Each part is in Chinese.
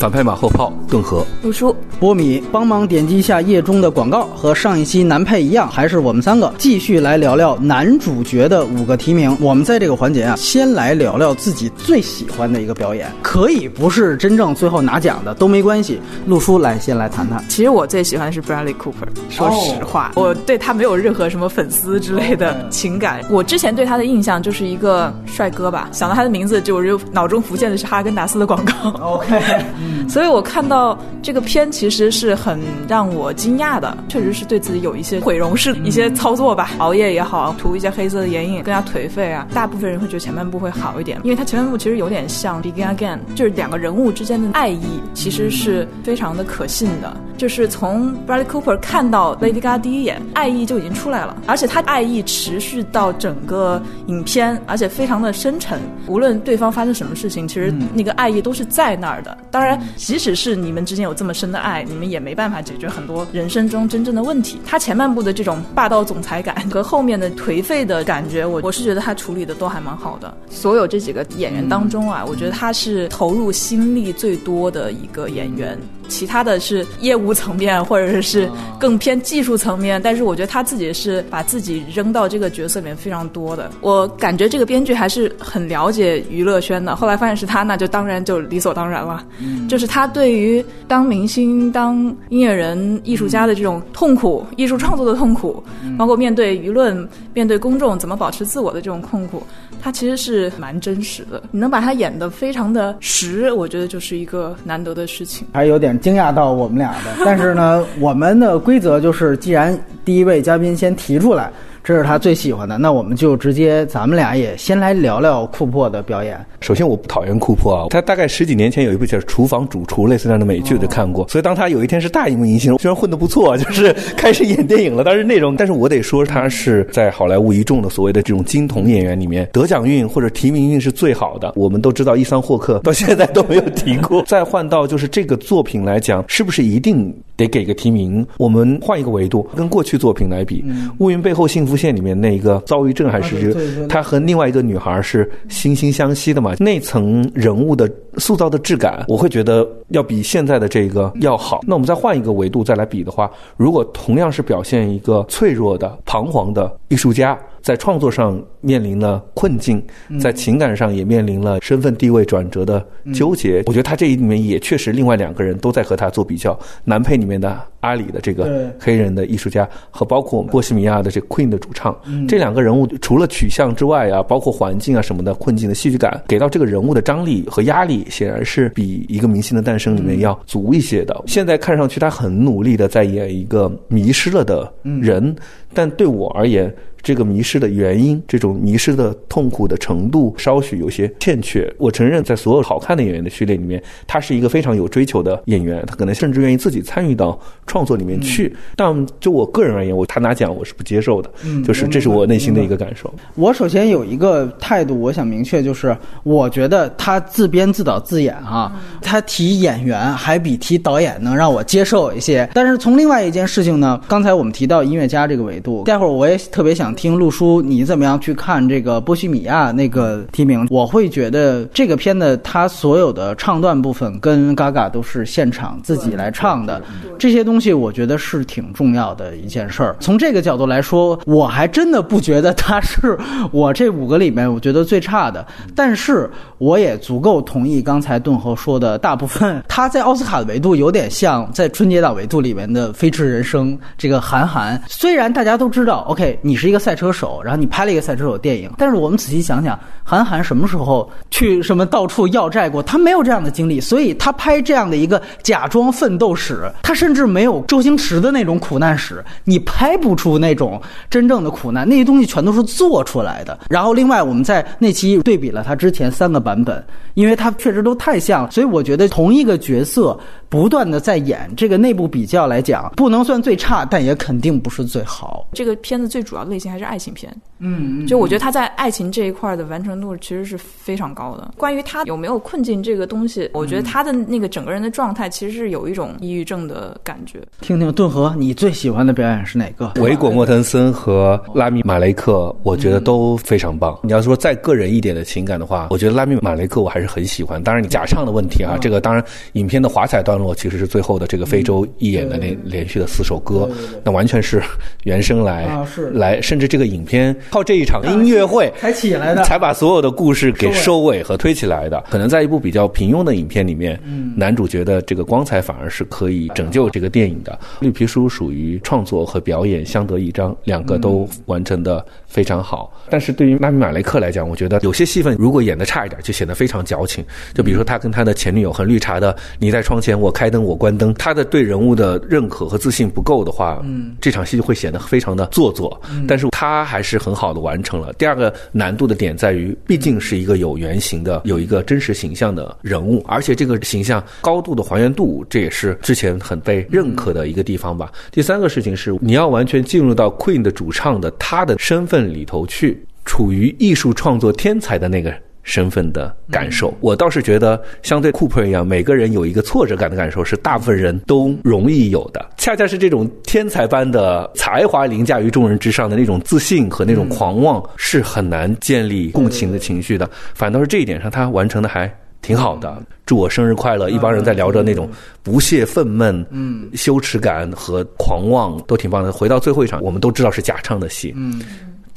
反派马后炮顿河，陆叔，波米，帮忙点击一下页中的广告，和上一期男配一样，还是我们三个继续来聊聊男主角的五个提名。我们在这个环节啊，先来聊聊自己最喜欢的一个表演，可以不是真正最后拿奖的都没关系。陆叔来先来谈谈。其实我最喜欢的是 Bradley Cooper，说实话，我对他没有任何什么粉丝之类的情感。我之前对他的印象就是一个帅哥吧，想到他的名字就我就脑中浮现的是哈根达斯的广告。OK。所以我看到这个片其实是很让我惊讶的，确实是对自己有一些毁容式一些操作吧，熬夜也好，涂一些黑色的眼影，更加颓废啊。大部分人会觉得前半部会好一点，因为它前半部其实有点像《Begin Again》，就是两个人物之间的爱意其实是非常的可信的。就是从 Bradley Cooper 看到 Lady Gaga 第一眼，爱意就已经出来了，而且他爱意持续到整个影片，而且非常的深沉。无论对方发生什么事情，其实那个爱意都是在那儿的。当然。即使是你们之间有这么深的爱，你们也没办法解决很多人生中真正的问题。他前半部的这种霸道总裁感 和后面的颓废的感觉，我我是觉得他处理的都还蛮好的。所有这几个演员当中啊，我觉得他是投入心力最多的一个演员。其他的是业务层面，或者是更偏技术层面，但是我觉得他自己是把自己扔到这个角色里面非常多的。我感觉这个编剧还是很了解娱乐圈的。后来发现是他，那就当然就理所当然了。就是他对于当明星、当音乐人、艺术家的这种痛苦，艺术创作的痛苦，包括面对舆论、面对公众怎么保持自我的这种痛苦。他其实是蛮真实的，你能把他演得非常的实，我觉得就是一个难得的事情。还有点惊讶到我们俩的，但是呢，我们的规则就是，既然第一位嘉宾先提出来。这是他最喜欢的，那我们就直接，咱们俩也先来聊聊库珀的表演。首先，我不讨厌库珀啊，他大概十几年前有一部叫《厨房主厨》类似这样的美剧，我就看过。所以，当他有一天是大荧幕明星，虽然混得不错，就是开始演电影了，但是内容，但是我得说，他是在好莱坞一众的所谓的这种金童演员里面，得奖运或者提名运是最好的。我们都知道，伊桑霍克到现在都没有提过。再换到就是这个作品来讲，是不是一定得给个提名？我们换一个维度，跟过去作品来比，《乌云背后幸福线》里面那一个。遭遇症还是他和另外一个女孩是惺惺相惜的嘛？那层人物的塑造的质感，我会觉得要比现在的这个要好。那我们再换一个维度再来比的话，如果同样是表现一个脆弱的、彷徨的艺术家。在创作上面临了困境，在情感上也面临了身份地位转折的纠结。我觉得他这里面也确实，另外两个人都在和他做比较。男配里面的阿里的这个黑人的艺术家，和包括我们波西米亚的这 Queen 的主唱，这两个人物除了取向之外啊，包括环境啊什么的困境的戏剧感，给到这个人物的张力和压力，显然是比一个明星的诞生里面要足一些的。现在看上去他很努力的在演一个迷失了的人，但对我而言。这个迷失的原因，这种迷失的痛苦的程度，稍许有些欠缺。我承认，在所有好看的演员的序列里面，他是一个非常有追求的演员，他可能甚至愿意自己参与到创作里面去。但就我个人而言，我他拿奖我是不接受的，就是这是我内心的一个感受。我首先有一个态度，我想明确，就是我觉得他自编自导自演啊，他提演员还比提导演能让我接受一些。但是从另外一件事情呢，刚才我们提到音乐家这个维度，待会儿我也特别想。听陆叔，你怎么样去看这个波西米亚那个提名？我会觉得这个片子它所有的唱段部分跟 Gaga 都是现场自己来唱的，这些东西我觉得是挺重要的一件事儿。从这个角度来说，我还真的不觉得他是我这五个里面我觉得最差的。但是我也足够同意刚才顿河说的，大部分他在奥斯卡的维度有点像在春节档维度里面的《飞驰人生》这个韩寒。虽然大家都知道，OK，你是一个。赛车手，然后你拍了一个赛车手电影，但是我们仔细想想，韩寒什么时候去什么到处要债过？他没有这样的经历，所以他拍这样的一个假装奋斗史，他甚至没有周星驰的那种苦难史，你拍不出那种真正的苦难，那些东西全都是做出来的。然后另外，我们在那期对比了他之前三个版本，因为他确实都太像了，所以我觉得同一个角色不断的在演这个内部比较来讲，不能算最差，但也肯定不是最好。这个片子最主要的类型还是爱情片，嗯，就我觉得他在爱情这一块的完成度其实是非常高的。关于他有没有困境这个东西，我觉得他的那个整个人的状态其实是有一种抑郁症的感觉。听听顿河，你最喜欢的表演是哪个？维果·莫腾森和拉米·马雷克，我觉得都非常棒。你要说再个人一点的情感的话，我觉得拉米·马雷克我还是很喜欢。当然，你假唱的问题啊，这个当然影片的华彩段落其实是最后的这个非洲一演的那连续的四首歌，那完全是原声来啊是来，甚至这个影片靠这一场音乐会才起来的才把所有的故事给收尾和推起来的。可能在一部比较平庸的影片里面，男主角的这个光彩反而是可以拯救这个电影的。绿皮书属于创作和表演相得益彰，两个都完成的非常好。但是对于拉米马雷克来讲，我觉得有些戏份如果演的差一点，就显得非常矫情。就比如说他跟他的前女友很绿茶的“你在窗前，我开灯，我关灯”，他的对人物的认可和自信不够的话，嗯，这场戏就会显得非常的做作。但是他还是很好的完成了。第二个难度的点在于，毕竟是一个有原型的、有一个真实形象的人物，而且这个形象高度的还原度，这也是之前很被认可的一个地方吧。第三个事情是，你要完全进入到 Queen 的主唱的他的身份里头去，处于艺术创作天才的那个。身份的感受，我倒是觉得，相对库珀一样，每个人有一个挫折感的感受，是大部分人都容易有的。恰恰是这种天才般的才华凌驾于众人之上的那种自信和那种狂妄，是很难建立共情的情绪的。反倒是这一点上，他完成的还挺好的。祝我生日快乐！一帮人在聊着那种不屑、愤懑、嗯、羞耻感和狂妄，都挺棒的。回到最后一场，我们都知道是假唱的戏，嗯。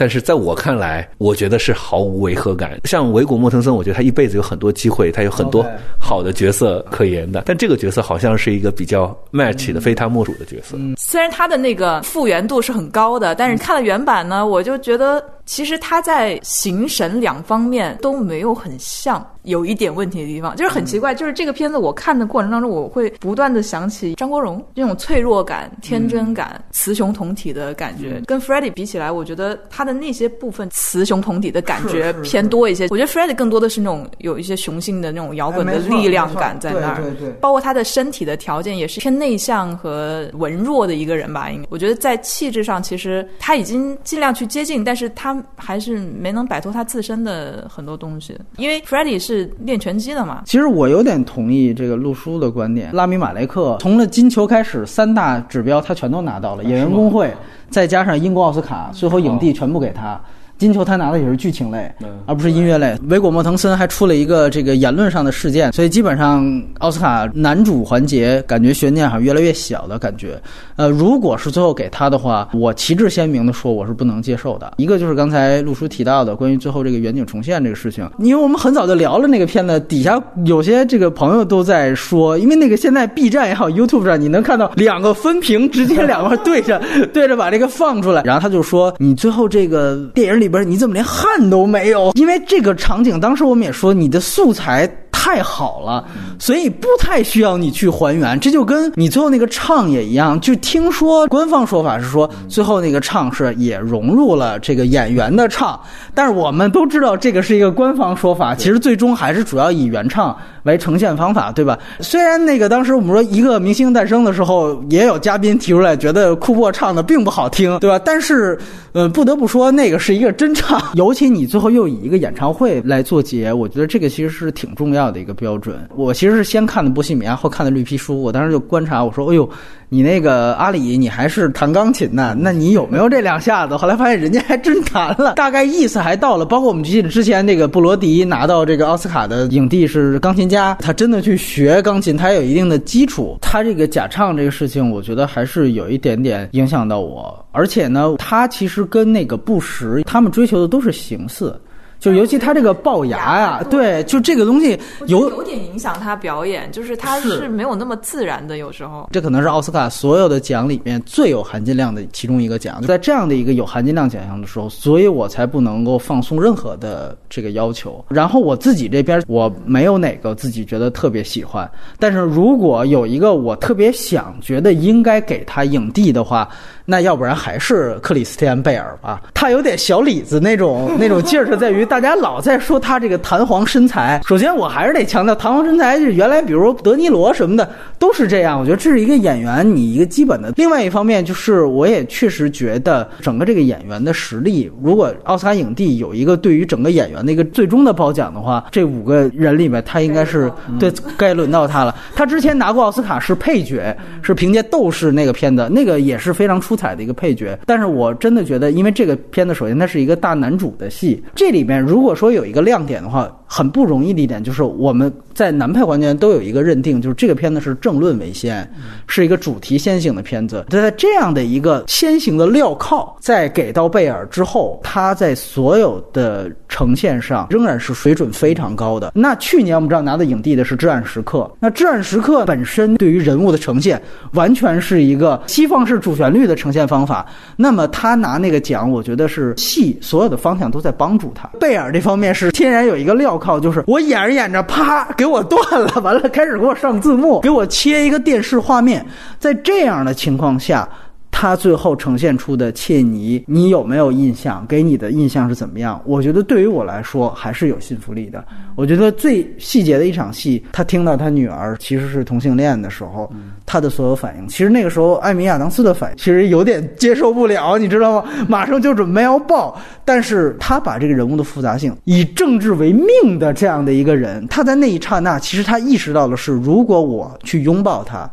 但是在我看来，我觉得是毫无违和感。像维果·莫腾森，我觉得他一辈子有很多机会，他有很多好的角色可言的。但这个角色好像是一个比较 match 的、非他莫属的角色。虽然他的那个复原度是很高的，但是看了原版呢，我就觉得其实他在形神两方面都没有很像。有一点问题的地方，就是很奇怪，就是这个片子我看的过程当中，我会不断的想起张国荣这种脆弱感、天真感、雌雄同体的感觉。跟 Freddie 比起来，我觉得他的那些部分雌雄同体的感觉偏多一些。我觉得 Freddie 更多的是那种有一些雄性的那种摇滚的力量感在那儿，对对对，包括他的身体的条件也是偏内向和文弱的一个人吧。应该我觉得在气质上，其实他已经尽量去接近，但是他还是没能摆脱他自身的很多东西。因为 Freddie 是。练拳击的嘛？其实我有点同意这个陆叔的观点。拉米马雷克从了金球开始，三大指标他全都拿到了，演员工会，再加上英国奥斯卡，最后影帝全部给他。金球他拿的也是剧情类，而不是音乐类。维果莫腾森还出了一个这个言论上的事件，所以基本上奥斯卡男主环节感觉悬念好像越来越小的感觉。呃，如果是最后给他的话，我旗帜鲜明的说我是不能接受的。一个就是刚才陆叔提到的关于最后这个远景重现这个事情，因为我们很早就聊了那个片子，底下有些这个朋友都在说，因为那个现在 B 站也好，YouTube 上你能看到两个分屏直接两块对着对着把这个放出来，然后他就说你最后这个电影里。不是你怎么连汗都没有？因为这个场景，当时我们也说你的素材太好了，所以不太需要你去还原。这就跟你最后那个唱也一样，就听说官方说法是说，最后那个唱是也融入了这个演员的唱，但是我们都知道这个是一个官方说法，其实最终还是主要以原唱为呈现方法，对吧？虽然那个当时我们说一个明星诞生的时候，也有嘉宾提出来觉得库珀唱的并不好听，对吧？但是，呃，不得不说那个是一个。真唱，尤其你最后又以一个演唱会来做结，我觉得这个其实是挺重要的一个标准。我其实是先看的《波西米亚》，后看的《绿皮书》。我当时就观察，我说：“哎呦，你那个阿里，你还是弹钢琴呢？那你有没有这两下子？” 后来发现人家还真弹了，大概意思还到了。包括我们记得之前那个布罗迪拿到这个奥斯卡的影帝是钢琴家，他真的去学钢琴，他有一定的基础。他这个假唱这个事情，我觉得还是有一点点影响到我。而且呢，他其实跟那个布什他们追求的都是形似。就尤其他这个龅牙呀，对，就这个东西有有点影响他表演，就是他是没有那么自然的，有时候。这可能是奥斯卡所有的奖里面最有含金量的其中一个奖，在这样的一个有含金量奖项的时候，所以我才不能够放松任何的这个要求。然后我自己这边我没有哪个自己觉得特别喜欢，但是如果有一个我特别想觉得应该给他影帝的话，那要不然还是克里斯蒂安贝尔吧。他有点小李子那种那种劲儿，是在于大家老在说他这个弹簧身材。首先，我还是得强调，弹簧身材是原来比如德尼罗什么的都是这样。我觉得这是一个演员你一个基本的。另外一方面，就是我也确实觉得整个这个演员的实力，如果奥斯卡影帝有一个对于整个演员的一个最终的褒奖的话，这五个人里面他应该是对该轮到他了。他之前拿过奥斯卡是配角，是凭借《斗士》那个片子，那个也是非常出彩的一个配角。但是我真的觉得，因为这个片子首先它是一个大男主的戏，这里面如果说有一个亮点的话，很不容易的一点就是我们在南派环节都有一个认定，就是这个片子是政论为先，是一个主题先行的片子。在这样的一个先行的镣铐在给到贝尔之后，他在所有的呈现上仍然是水准非常高的。那去年我们知道拿的影帝的是《至暗时刻》，那《至暗时刻》本身对于人物的呈现完全是一个西方式主旋律的呈现方法。那么他拿那个奖，我觉得是戏所有的方向都在帮助他。贝尔这方面是天然有一个镣靠，就是我演着演着，啪给我断了，完了开始给我上字幕，给我切一个电视画面，在这样的情况下。他最后呈现出的切尼，你有没有印象？给你的印象是怎么样？我觉得对于我来说还是有信服力的。我觉得最细节的一场戏，他听到他女儿其实是同性恋的时候，他的所有反应，其实那个时候艾米亚当斯的反应其实有点接受不了，你知道吗？马上就准备要爆，但是他把这个人物的复杂性，以政治为命的这样的一个人，他在那一刹那，其实他意识到的是，如果我去拥抱他。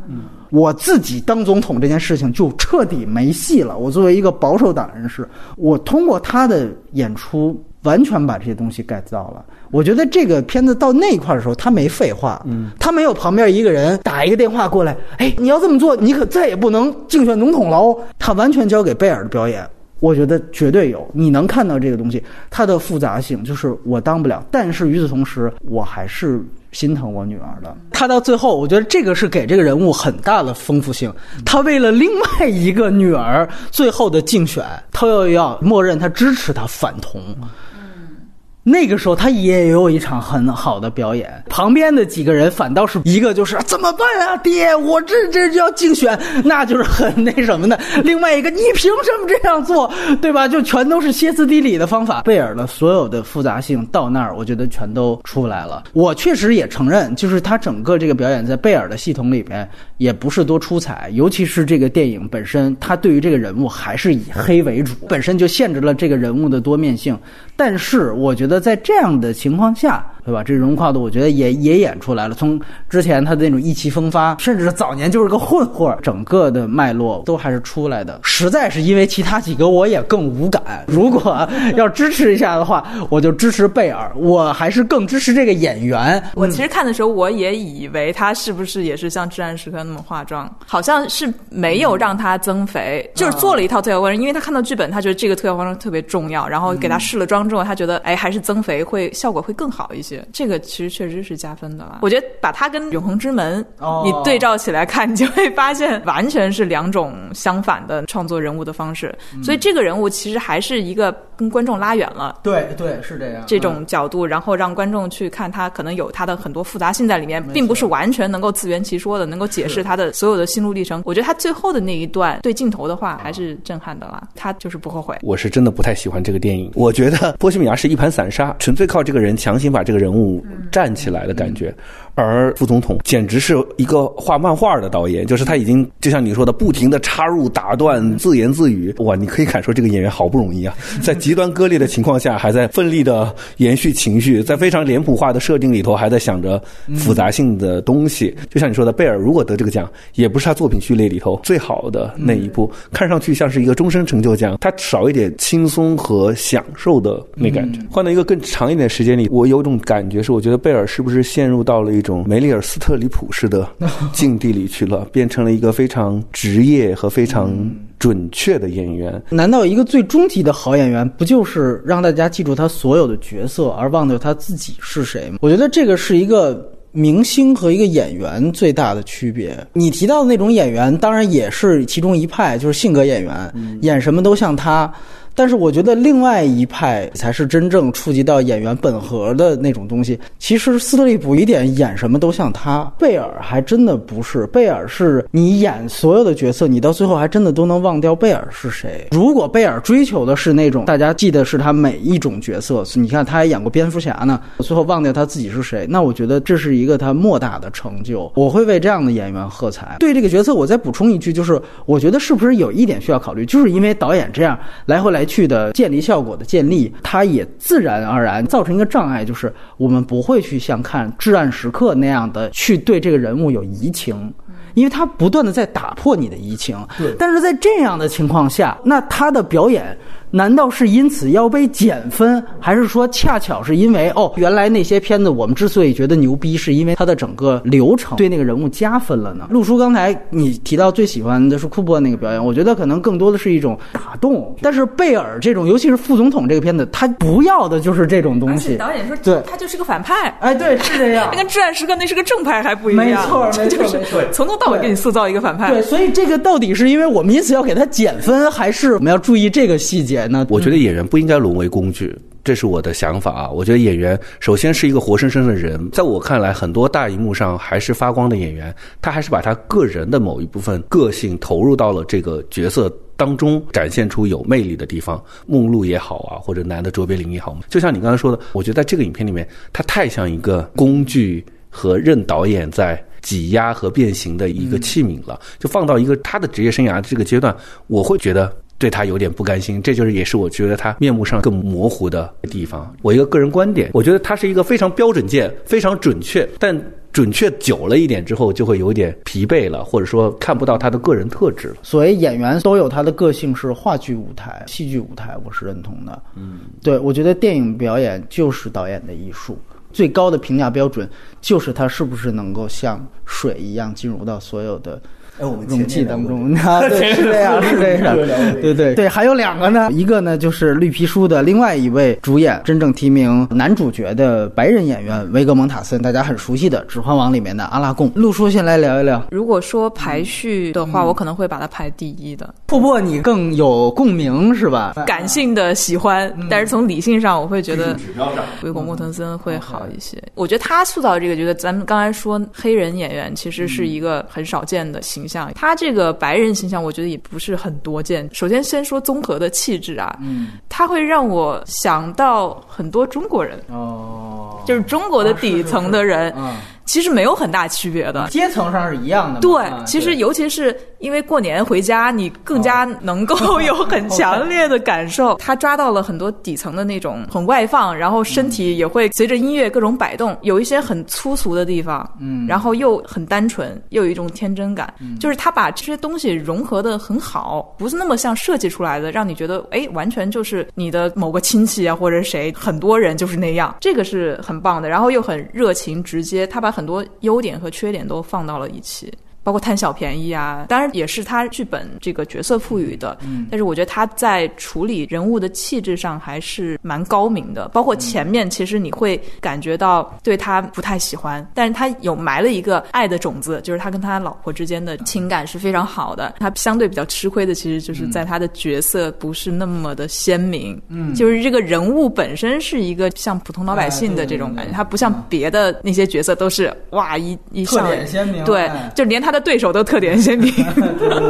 我自己当总统这件事情就彻底没戏了。我作为一个保守党人士，我通过他的演出完全把这些东西改造了。我觉得这个片子到那一块的时候，他没废话，嗯，他没有旁边一个人打一个电话过来，哎，你要这么做，你可再也不能竞选总统了哦。他完全交给贝尔的表演，我觉得绝对有。你能看到这个东西，它的复杂性就是我当不了，但是与此同时，我还是。心疼我女儿的，他到最后，我觉得这个是给这个人物很大的丰富性。他为了另外一个女儿最后的竞选，他又要默认他支持他反同。那个时候他也有一场很好的表演，旁边的几个人反倒是一个就是怎么办啊，爹，我这这就要竞选，那就是很那什么的。另外一个，你凭什么这样做，对吧？就全都是歇斯底里的方法。贝尔的所有的复杂性到那儿，我觉得全都出来了。我确实也承认，就是他整个这个表演在贝尔的系统里边也不是多出彩，尤其是这个电影本身，它对于这个人物还是以黑为主，本身就限制了这个人物的多面性。但是我觉得。在这样的情况下。对吧？这融跨度我觉得也也演出来了。从之前他的那种意气风发，甚至早年就是个混混，整个的脉络都还是出来的。实在是因为其他几个我也更无感。如果 要支持一下的话，我就支持贝尔。我还是更支持这个演员。我其实看的时候，我也以为他是不是也是像《至暗时刻》那么化妆，好像是没有让他增肥，就是做了一套特效化妆。因为他看到剧本，他觉得这个特效化妆特别重要，然后给他试了妆之后，他觉得哎，还是增肥会效果会更好一些。这个其实确实是加分的了。我觉得把它跟《永恒之门》你对照起来看，你就会发现完全是两种相反的创作人物的方式。所以这个人物其实还是一个跟观众拉远了。对对，是这样。这种角度，然后让观众去看他，可能有他的很多复杂性在里面，并不是完全能够自圆其说的，能够解释他的所有的心路历程。我觉得他最后的那一段对镜头的话还是震撼的啦。他就是不后悔。我是真的不太喜欢这个电影。我觉得《波西米亚》是一盘散沙，纯粹靠这个人强行把这个人物。站起来的感觉。而副总统简直是一个画漫画的导演，就是他已经就像你说的，不停的插入、打断、自言自语。哇，你可以感受这个演员好不容易啊，在极端割裂的情况下，还在奋力的延续情绪，在非常脸谱化的设定里头，还在想着复杂性的东西。就像你说的，贝尔如果得这个奖，也不是他作品序列里头最好的那一部，看上去像是一个终身成就奖，他少一点轻松和享受的那感觉。换到一个更长一点时间里，我有种感觉是，我觉得贝尔是不是陷入到了一种。梅丽尔·斯特里普式的 境地里去了，变成了一个非常职业和非常准确的演员。难道一个最终极的好演员，不就是让大家记住他所有的角色，而忘掉他自己是谁吗？我觉得这个是一个明星和一个演员最大的区别。你提到的那种演员，当然也是其中一派，就是性格演员，演什么都像他。但是我觉得另外一派才是真正触及到演员本核的那种东西。其实斯特利普一点演什么都像他，贝尔还真的不是。贝尔是你演所有的角色，你到最后还真的都能忘掉贝尔是谁。如果贝尔追求的是那种大家记得是他每一种角色，你看他还演过蝙蝠侠呢，最后忘掉他自己是谁，那我觉得这是一个他莫大的成就。我会为这样的演员喝彩。对这个角色，我再补充一句，就是我觉得是不是有一点需要考虑，就是因为导演这样来回来来去的建立效果的建立，它也自然而然造成一个障碍，就是我们不会去像看《至暗时刻》那样的去对这个人物有移情。因为他不断的在打破你的移情，对，但是在这样的情况下，那他的表演。难道是因此要被减分，还是说恰巧是因为哦，原来那些片子我们之所以觉得牛逼，是因为它的整个流程对那个人物加分了呢？陆叔，刚才你提到最喜欢的是库珀那个表演，我觉得可能更多的是一种打动。但是贝尔这种，尤其是副总统这个片子，他不要的就是这种东西。导演说，对，他就是个反派。哎，对，是这样。那跟至暗时刻那是个正派还不一样。没错，没错，没错。从头到尾给你塑造一个反派。对，所以这个到底是因为我们因此要给他减分，还是我们要注意这个细节呢？我觉得演员。不应该沦为工具，这是我的想法啊！我觉得演员首先是一个活生生的人，在我看来，很多大荧幕上还是发光的演员，他还是把他个人的某一部分个性投入到了这个角色当中，展现出有魅力的地方。梦露也好啊，或者男的卓别林也好，就像你刚才说的，我觉得在这个影片里面，他太像一个工具和任导演在挤压和变形的一个器皿了。就放到一个他的职业生涯这个阶段，我会觉得。对他有点不甘心，这就是也是我觉得他面目上更模糊的地方。我一个个人观点，我觉得他是一个非常标准件、非常准确，但准确久了一点之后，就会有点疲惫了，或者说看不到他的个人特质了。所谓演员都有他的个性，是话剧舞台、戏剧舞台，我是认同的。嗯，对，我觉得电影表演就是导演的艺术，最高的评价标准就是他是不是能够像水一样进入到所有的。容器当中，对，是这样，是这样，对对。对，还有两个呢，一个呢就是绿皮书的另外一位主演，真正提名男主角的白人演员维格蒙塔森，大家很熟悉的《指环王》里面的阿拉贡。陆叔先来聊一聊，如果说排序的话，我可能会把它排第一的。瀑布，你更有共鸣是吧？感性的喜欢，但是从理性上，我会觉得维格蒙塔森会好一些。我觉得他塑造这个角色，咱们刚才说黑人演员其实是一个很少见的形。像他这个白人形象，我觉得也不是很多见。首先，先说综合的气质啊，嗯，他会让我想到很多中国人哦，就是中国的底层的人。其实没有很大区别的，阶层上是一样的。对，其实尤其是因为过年回家，你更加能够 有很强烈的感受。他抓到了很多底层的那种很外放，然后身体也会随着音乐各种摆动，有一些很粗俗的地方，嗯，然后又很单纯，又有一种天真感。就是他把这些东西融合的很好，不是那么像设计出来的，让你觉得哎，完全就是你的某个亲戚啊，或者谁，很多人就是那样。这个是很棒的，然后又很热情直接，他把很。很多优点和缺点都放到了一起。包括贪小便宜啊，当然也是他剧本这个角色赋予的。嗯，但是我觉得他在处理人物的气质上还是蛮高明的。包括前面，其实你会感觉到对他不太喜欢，但是他有埋了一个爱的种子，就是他跟他老婆之间的情感是非常好的。他相对比较吃亏的，其实就是在他的角色不是那么的鲜明。嗯，就是这个人物本身是一个像普通老百姓的这种感觉，他不像别的那些角色都是哇一一上鲜明，对，就连他。他的对手都特点鲜明，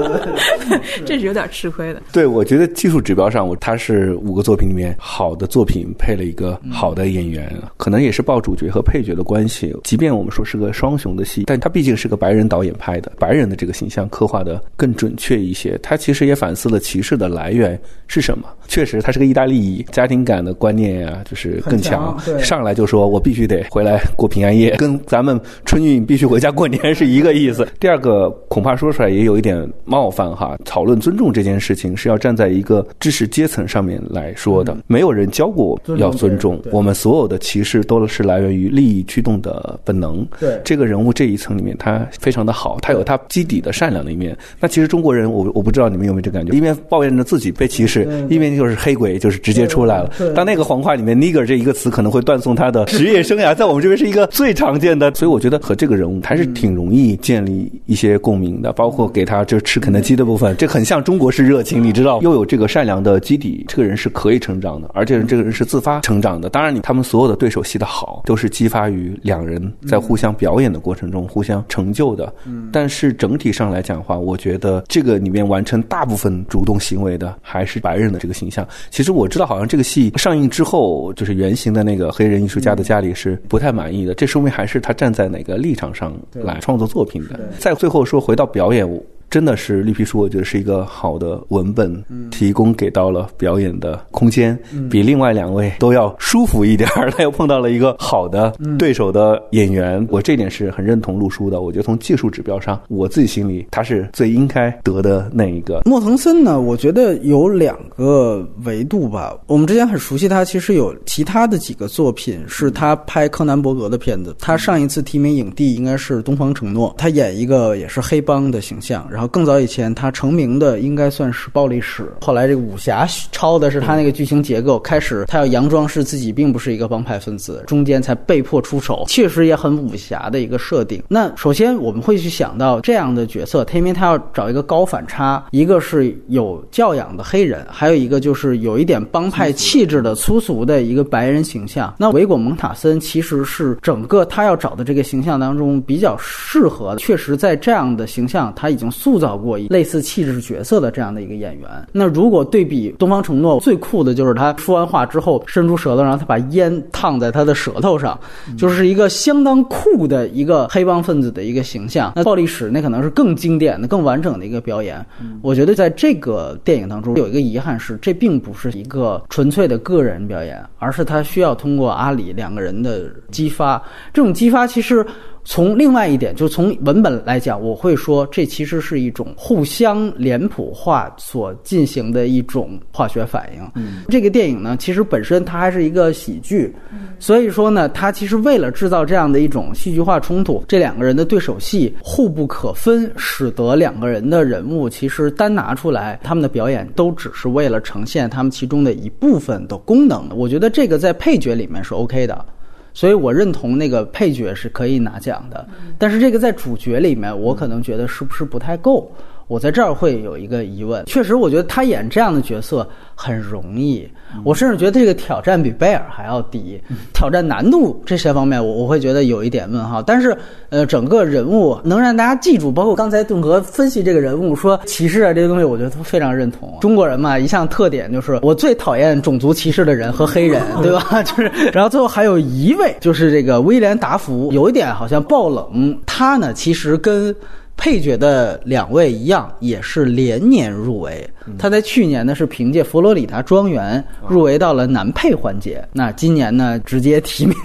这是有点吃亏的。对，我觉得技术指标上，我他是五个作品里面好的作品配了一个好的演员，可能也是报主角和配角的关系。即便我们说是个双雄的戏，但他毕竟是个白人导演拍的，白人的这个形象刻画的更准确一些。他其实也反思了歧视的来源是什么。确实，他是个意大利裔家庭感的观念呀，就是更强。上来就说我必须得回来过平安夜，跟咱们春运必须回家过年是一个意思。第二个恐怕说出来也有一点冒犯哈。讨论尊重这件事情是要站在一个知识阶层上面来说的。没有人教过我要尊重，我们所有的歧视都是来源于利益驱动的本能。对这个人物这一层里面，他非常的好，他有他基底的善良的一面。那其实中国人，我我不知道你们有没有这感觉，一边抱怨着自己被歧视，一边就是黑鬼，就是直接出来了。当那个黄话里面 “nigger” 这一个词可能会断送他的职业生涯，在我们这边是一个最常见的。所以我觉得和这个人物还是挺容易建立。一些共鸣的，包括给他就吃肯德基的部分，这很像中国式热情，你知道，又有这个善良的基底，这个人是可以成长的，而且这个人是自发成长的。当然，你他们所有的对手戏的好，都是激发于两人在互相表演的过程中互相成就的。嗯，但是整体上来讲的话，我觉得这个里面完成大部分主动行为的还是白人的这个形象。其实我知道，好像这个戏上映之后，就是原型的那个黑人艺术家的家里是不太满意的，这说明还是他站在哪个立场上来创作作品的。在最后说回到表演。真的是绿皮书，我觉得是一个好的文本，提供给到了表演的空间，比另外两位都要舒服一点儿。他又碰到了一个好的对手的演员，我这点是很认同陆叔的。我觉得从技术指标上，我自己心里他是最应该得的那一个。莫腾森呢，我觉得有两个维度吧。我们之前很熟悉他，其实有其他的几个作品是他拍柯南伯格的片子。他上一次提名影帝应该是《东方承诺》，他演一个也是黑帮的形象，然后。然后更早以前，他成名的应该算是暴力史。后来这个武侠抄的是他那个剧情结构，开始他要佯装是自己并不是一个帮派分子，中间才被迫出手，确实也很武侠的一个设定。那首先我们会去想到这样的角色，他因为他要找一个高反差，一个是有教养的黑人，还有一个就是有一点帮派气质的粗俗的一个白人形象。那维果蒙塔森其实是整个他要找的这个形象当中比较适合，确实在这样的形象他已经塑。塑造过类似气质角色的这样的一个演员。那如果对比《东方承诺》，最酷的就是他说完话之后伸出舌头，然后他把烟烫在他的舌头上，就是一个相当酷的一个黑帮分子的一个形象。那暴力史那可能是更经典的、更完整的一个表演。我觉得在这个电影当中有一个遗憾是，这并不是一个纯粹的个人表演，而是他需要通过阿里两个人的激发。这种激发其实。从另外一点，就从文本来讲，我会说这其实是一种互相脸谱化所进行的一种化学反应。嗯，这个电影呢，其实本身它还是一个喜剧，所以说呢，它其实为了制造这样的一种戏剧化冲突，这两个人的对手戏互不可分，使得两个人的人物其实单拿出来，他们的表演都只是为了呈现他们其中的一部分的功能。我觉得这个在配角里面是 OK 的。所以我认同那个配角是可以拿奖的，但是这个在主角里面，我可能觉得是不是不太够。我在这儿会有一个疑问，确实，我觉得他演这样的角色很容易，我甚至觉得这个挑战比贝尔还要低，挑战难度这些方面，我我会觉得有一点问号。但是，呃，整个人物能让大家记住，包括刚才顿格分析这个人物说歧视啊这些东西，我觉得都非常认同。中国人嘛，一项特点就是我最讨厌种族歧视的人和黑人，对吧？就是，然后最后还有一位就是这个威廉达福，有一点好像爆冷，他呢其实跟。配角的两位一样，也是连年入围。他在去年呢是凭借《佛罗里达庄园》入围到了男配环节，那今年呢直接提名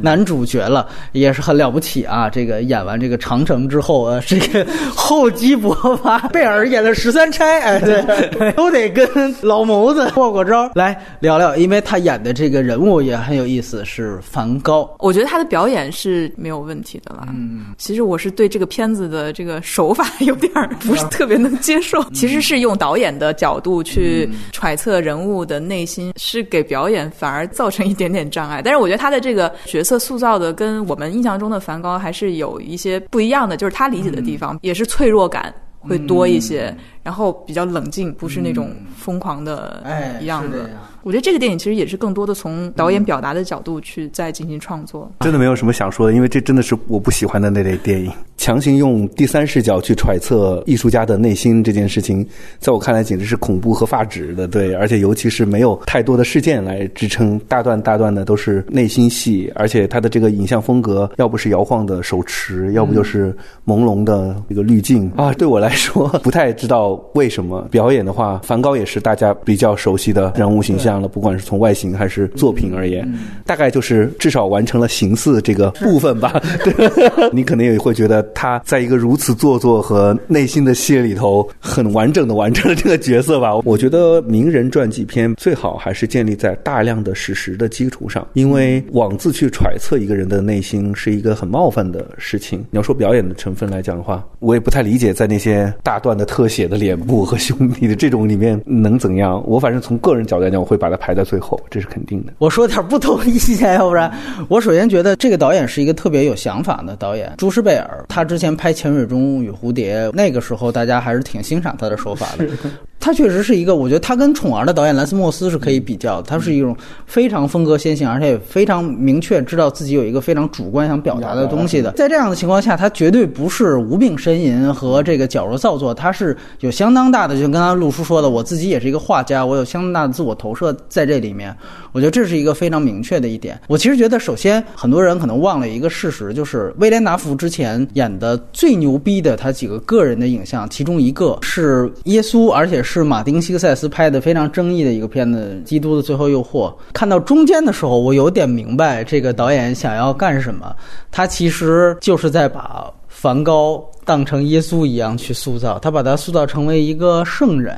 男主角了，也是很了不起啊！这个演完这个《长城》之后，呃，这个厚积薄发。贝尔演的十三钗，哎，对，都得跟老谋子过过招来聊聊，因为他演的这个人物也很有意思，是梵高。我觉得他的表演是没有问题的啦。嗯，其实我是对这个片子的这个。手法有点不是特别能接受，其实是用导演的角度去揣测人物的内心，是给表演反而造成一点点障碍。但是我觉得他的这个角色塑造的跟我们印象中的梵高还是有一些不一样的，就是他理解的地方也是脆弱感会多一些，然后比较冷静，不是那种疯狂的一样的。我觉得这个电影其实也是更多的从导演表达的角度去再进行创作。真的没有什么想说的，因为这真的是我不喜欢的那类电影。强行用第三视角去揣测艺术家的内心这件事情，在我看来简直是恐怖和发指的。对，而且尤其是没有太多的事件来支撑，大段大段的都是内心戏，而且他的这个影像风格，要不是摇晃的手持，要不就是朦胧的这个滤镜啊。对我来说，不太知道为什么表演的话，梵高也是大家比较熟悉的人物形象。了，不管是从外形还是作品而言，大概就是至少完成了形似这个部分吧。你可能也会觉得他在一个如此做作和内心的戏里头，很完整的完成了这个角色吧。我觉得名人传记片最好还是建立在大量的史实的基础上，因为妄自去揣测一个人的内心是一个很冒犯的事情。你要说表演的成分来讲的话，我也不太理解在那些大段的特写的脸部和兄弟的这种里面能怎样。我反正从个人角度来讲，我会把。它排在最后，这是肯定的。我说点不同意见，要不然我首先觉得这个导演是一个特别有想法的导演。朱士贝尔，他之前拍《潜水钟与蝴蝶》，那个时候大家还是挺欣赏他的手法的。他确实是一个，我觉得他跟《宠儿》的导演兰斯莫斯是可以比较。他是一种非常风格先行，而且也非常明确知道自己有一个非常主观想表达的东西的。在这样的情况下，他绝对不是无病呻吟和这个矫揉造作，他是有相当大的，就跟刚刚陆叔说的，我自己也是一个画家，我有相当大的自我投射在这里面。我觉得这是一个非常明确的一点。我其实觉得，首先很多人可能忘了一个事实，就是威廉达福之前演的最牛逼的他几个个人的影像，其中一个是耶稣，而且是是马丁·西克塞斯拍的非常争议的一个片子《基督的最后诱惑》。看到中间的时候，我有点明白这个导演想要干什么。他其实就是在把梵高当成耶稣一样去塑造，他把他塑造成为一个圣人。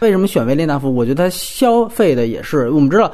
为什么选维列纳夫？我觉得他消费的也是我们知道。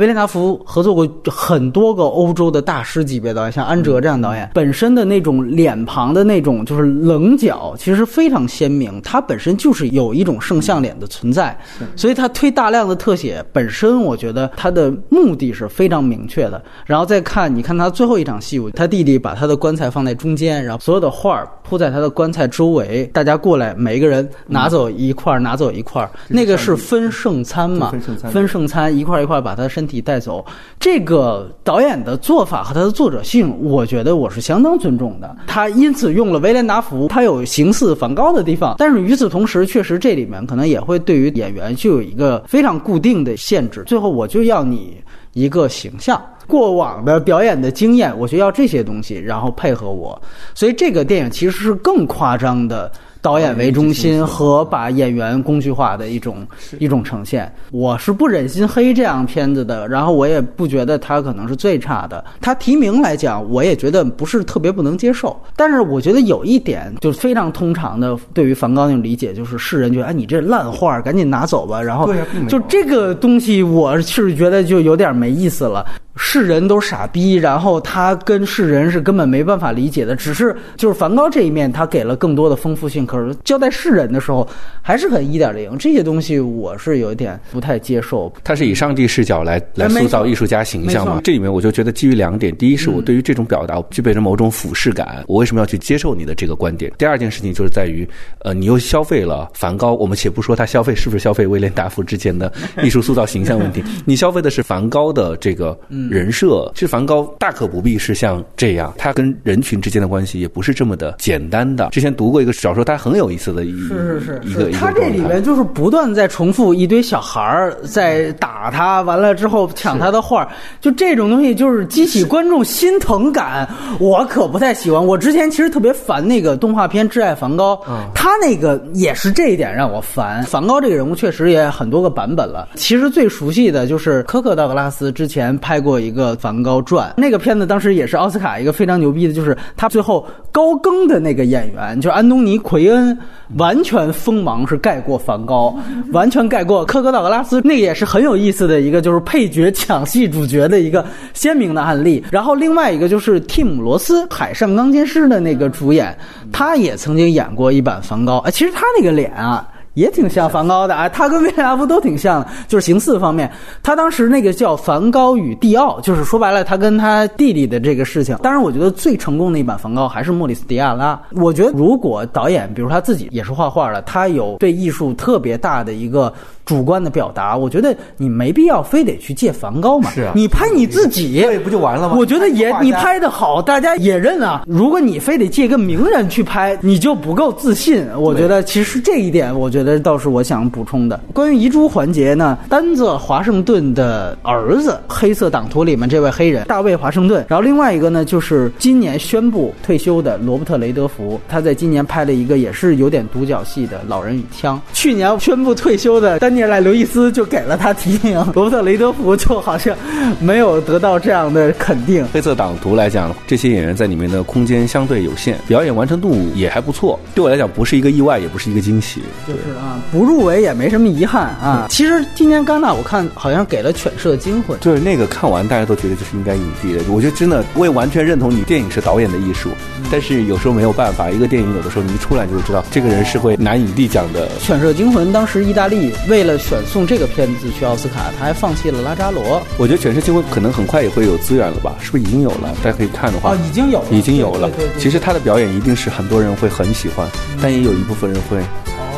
威廉达福合作过很多个欧洲的大师级别导演，像安哲这样导演，本身的那种脸庞的那种就是棱角，其实非常鲜明。他本身就是有一种圣像脸的存在，所以他推大量的特写，本身我觉得他的目的是非常明确的。然后再看，你看他最后一场戏，他弟弟把他的棺材放在中间，然后所有的画铺在他的棺材周围，大家过来，每一个人拿走一块，拿走一块，那个是分圣餐嘛？分圣餐，一块一块把他身。体带走，这个导演的做法和他的作者性，我觉得我是相当尊重的。他因此用了威廉达福，他有形似梵高的地方，但是与此同时，确实这里面可能也会对于演员就有一个非常固定的限制。最后，我就要你一个形象，过往的表演的经验，我就要这些东西，然后配合我。所以这个电影其实是更夸张的。导演为中心和把演员工具化的一种一种呈现，我是不忍心黑这样片子的。然后我也不觉得他可能是最差的。他提名来讲，我也觉得不是特别不能接受。但是我觉得有一点就非常通常的，对于梵高那种理解，就是世人觉得哎，你这烂画，赶紧拿走吧。然后就这个东西，我是觉得就有点没意思了。世人都傻逼，然后他跟世人是根本没办法理解的。只是就是梵高这一面，他给了更多的丰富性。可是交代世人的时候，还是很一点零。这些东西我是有一点不太接受。他是以上帝视角来来塑造艺术家形象嘛？这里面我就觉得基于两点：第一，是我对于这种表达具备着某种俯视感，我为什么要去接受你的这个观点？第二件事情就是在于，呃，你又消费了梵高。我们且不说他消费是不是消费威廉达夫之前的艺术塑造形象问题，你消费的是梵高的这个。人设其实梵高大可不必是像这样，他跟人群之间的关系也不是这么的简单的。之前读过一个小说，他很有意思的，一是是是，一个他这里面就是不断在重复一堆小孩儿在打他，完了之后抢他的画，就这种东西就是激起观众心疼感，我可不太喜欢。我之前其实特别烦那个动画片《挚爱梵高》，他那个也是这一点让我烦。梵高这个人物确实也很多个版本了，其实最熟悉的就是科克道格拉斯之前拍过。过一个梵高传，那个片子当时也是奥斯卡一个非常牛逼的，就是他最后高更的那个演员，就是安东尼奎恩，完全锋芒是盖过梵高，完全盖过科格道格拉斯，那个也是很有意思的一个，就是配角抢戏主角的一个鲜明的案例。然后另外一个就是蒂姆罗斯，《海上钢琴师》的那个主演，他也曾经演过一版梵高。哎，其实他那个脸啊。也挺像梵高的啊，他跟威廉达夫都挺像的，就是形似方面。他当时那个叫《梵高与蒂奥》，就是说白了，他跟他弟弟的这个事情。当然，我觉得最成功的一版梵高还是莫里斯·迪亚拉。我觉得，如果导演，比如他自己也是画画的，他有对艺术特别大的一个。主观的表达，我觉得你没必要非得去借梵高嘛。是啊，你拍你自己，对，不就完了吗？我觉得也你拍的好，大家也认啊。如果你非得借个名人去拍，你就不够自信。我觉得其实这一点，我觉得倒是我想补充的。关于遗珠环节呢，丹泽华盛顿的儿子，黑色党徒里面这位黑人大卫华盛顿。然后另外一个呢，就是今年宣布退休的罗伯特雷德福，他在今年拍了一个也是有点独角戏的《老人与枪》。去年宣布退休的丹尼。接下来，刘易斯就给了他提名，罗伯特·雷德福就好像没有得到这样的肯定。黑色党徒来讲，这些演员在里面的空间相对有限，表演完成度也还不错。对我来讲，不是一个意外，也不是一个惊喜。就是啊，不入围也没什么遗憾啊。其实今年戛纳我看好像给了《犬舍惊魂》，就是那个看完大家都觉得就是应该影帝的。我觉得真的，我也完全认同你，电影是导演的艺术，但是有时候没有办法。一个电影有的时候你一出来就知道，这个人是会拿影帝奖的。《犬舍惊魂》当时意大利为为了选送这个片子去奥斯卡，他还放弃了拉扎罗。我觉得全世界会可能很快也会有资源了吧？是不是已经有了？大家可以看的话，哦，已经有了，已经有了。对对对其实他的表演一定是很多人会很喜欢，但也有一部分人会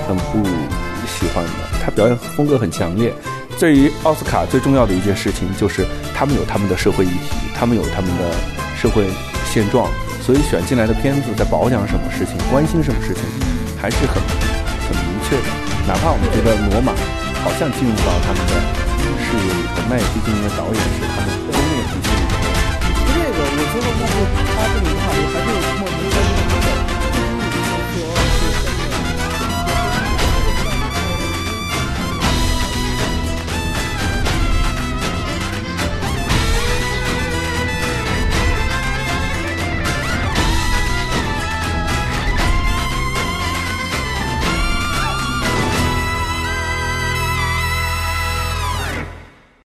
很不喜欢的。他表演风格很强烈。对于奥斯卡最重要的一件事情就是他们有他们的社会议题，他们有他们的社会现状，所以选进来的片子在保讲什么事情，关心什么事情，还是很很明确的。哪怕我们觉得罗马好像进入到他们的视野里头，那也毕竟因为导演是他们工业体系里头。这个我觉得幕后他这个